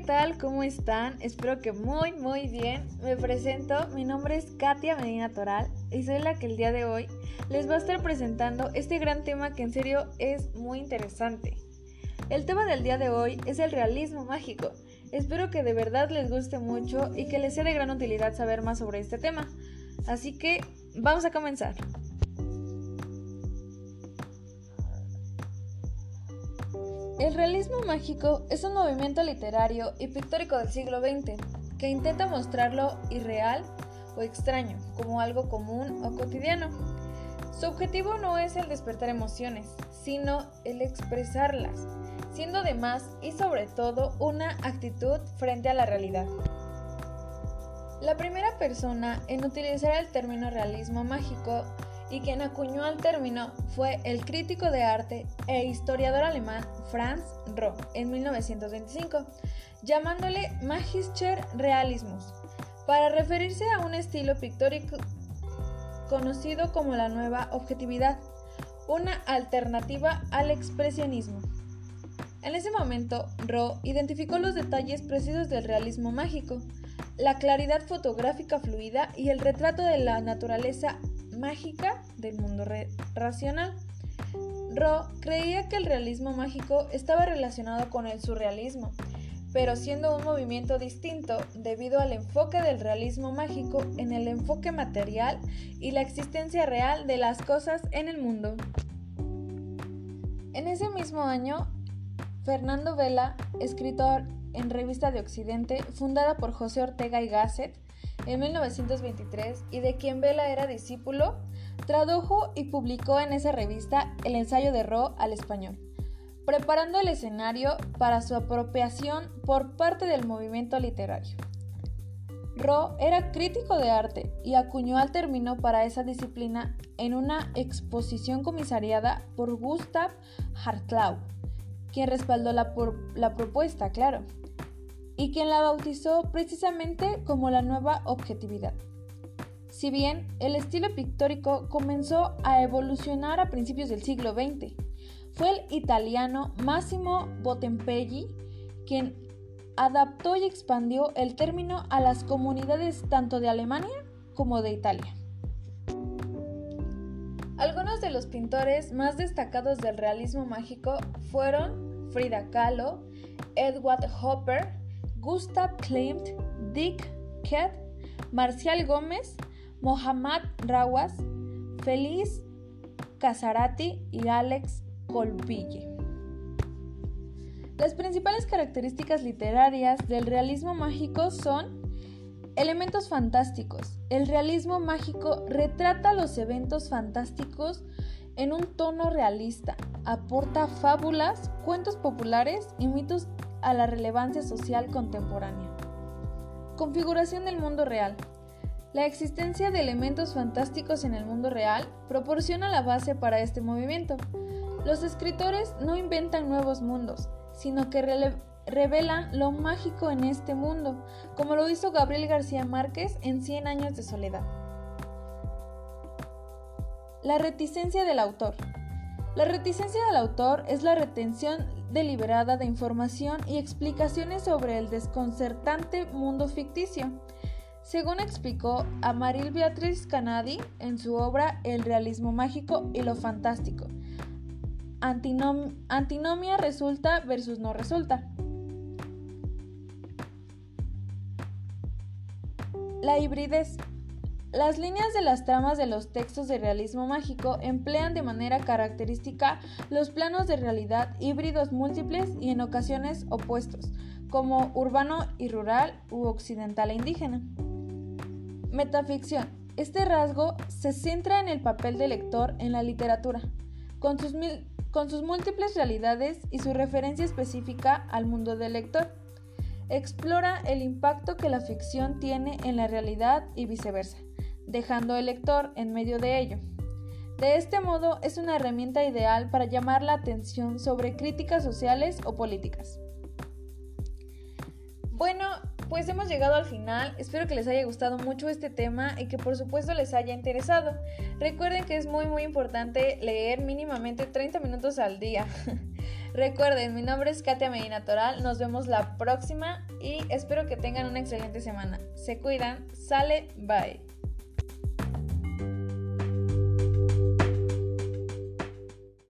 ¿qué tal? ¿Cómo están? Espero que muy, muy bien. Me presento, mi nombre es Katia Medina Toral y soy la que el día de hoy les va a estar presentando este gran tema que en serio es muy interesante. El tema del día de hoy es el realismo mágico. Espero que de verdad les guste mucho y que les sea de gran utilidad saber más sobre este tema. Así que vamos a comenzar. El realismo mágico es un movimiento literario y pictórico del siglo XX que intenta mostrarlo irreal o extraño como algo común o cotidiano. Su objetivo no es el despertar emociones, sino el expresarlas, siendo además y sobre todo una actitud frente a la realidad. La primera persona en utilizar el término realismo mágico y quien acuñó al término fue el crítico de arte e historiador alemán Franz Roh en 1925, llamándole Magischer Realismus, para referirse a un estilo pictórico conocido como la nueva objetividad, una alternativa al expresionismo. En ese momento, Roh identificó los detalles precisos del realismo mágico, la claridad fotográfica fluida y el retrato de la naturaleza mágica del mundo racional. Ro creía que el realismo mágico estaba relacionado con el surrealismo, pero siendo un movimiento distinto debido al enfoque del realismo mágico en el enfoque material y la existencia real de las cosas en el mundo. En ese mismo año, Fernando Vela, escritor en Revista de Occidente, fundada por José Ortega y Gasset, en 1923 y de quien Vela era discípulo, tradujo y publicó en esa revista el ensayo de Ro al español, preparando el escenario para su apropiación por parte del movimiento literario. Ro era crítico de arte y acuñó el término para esa disciplina en una exposición comisariada por Gustav Hartlau, quien respaldó la propuesta, claro y quien la bautizó precisamente como la nueva objetividad. Si bien el estilo pictórico comenzó a evolucionar a principios del siglo XX, fue el italiano Massimo Bottempelli quien adaptó y expandió el término a las comunidades tanto de Alemania como de Italia. Algunos de los pintores más destacados del realismo mágico fueron Frida Kahlo, Edward Hopper, Gustav Klimt, Dick Kett, Marcial Gómez, Mohammad Rawas, Feliz Casarati y Alex Colpille. Las principales características literarias del realismo mágico son elementos fantásticos. El realismo mágico retrata los eventos fantásticos en un tono realista, aporta fábulas, cuentos populares y mitos a la relevancia social contemporánea. Configuración del mundo real. La existencia de elementos fantásticos en el mundo real proporciona la base para este movimiento. Los escritores no inventan nuevos mundos, sino que revelan lo mágico en este mundo, como lo hizo Gabriel García Márquez en Cien años de soledad. La reticencia del autor. La reticencia del autor es la retención deliberada de información y explicaciones sobre el desconcertante mundo ficticio. Según explicó Amaril Beatriz Canadi en su obra El realismo mágico y lo fantástico, antinomia resulta versus no resulta. La hibridez las líneas de las tramas de los textos de realismo mágico emplean de manera característica los planos de realidad híbridos múltiples y en ocasiones opuestos, como urbano y rural u occidental e indígena. Metaficción. Este rasgo se centra en el papel del lector en la literatura, con sus, múltiples realidades y su referencia específica al mundo del lector. Explora el impacto que la ficción tiene en la realidad y viceversa dejando el lector en medio de ello. De este modo es una herramienta ideal para llamar la atención sobre críticas sociales o políticas. Bueno, pues hemos llegado al final. Espero que les haya gustado mucho este tema y que por supuesto les haya interesado. Recuerden que es muy muy importante leer mínimamente 30 minutos al día. Recuerden, mi nombre es Katia Medina Toral, nos vemos la próxima y espero que tengan una excelente semana. Se cuidan, sale, bye.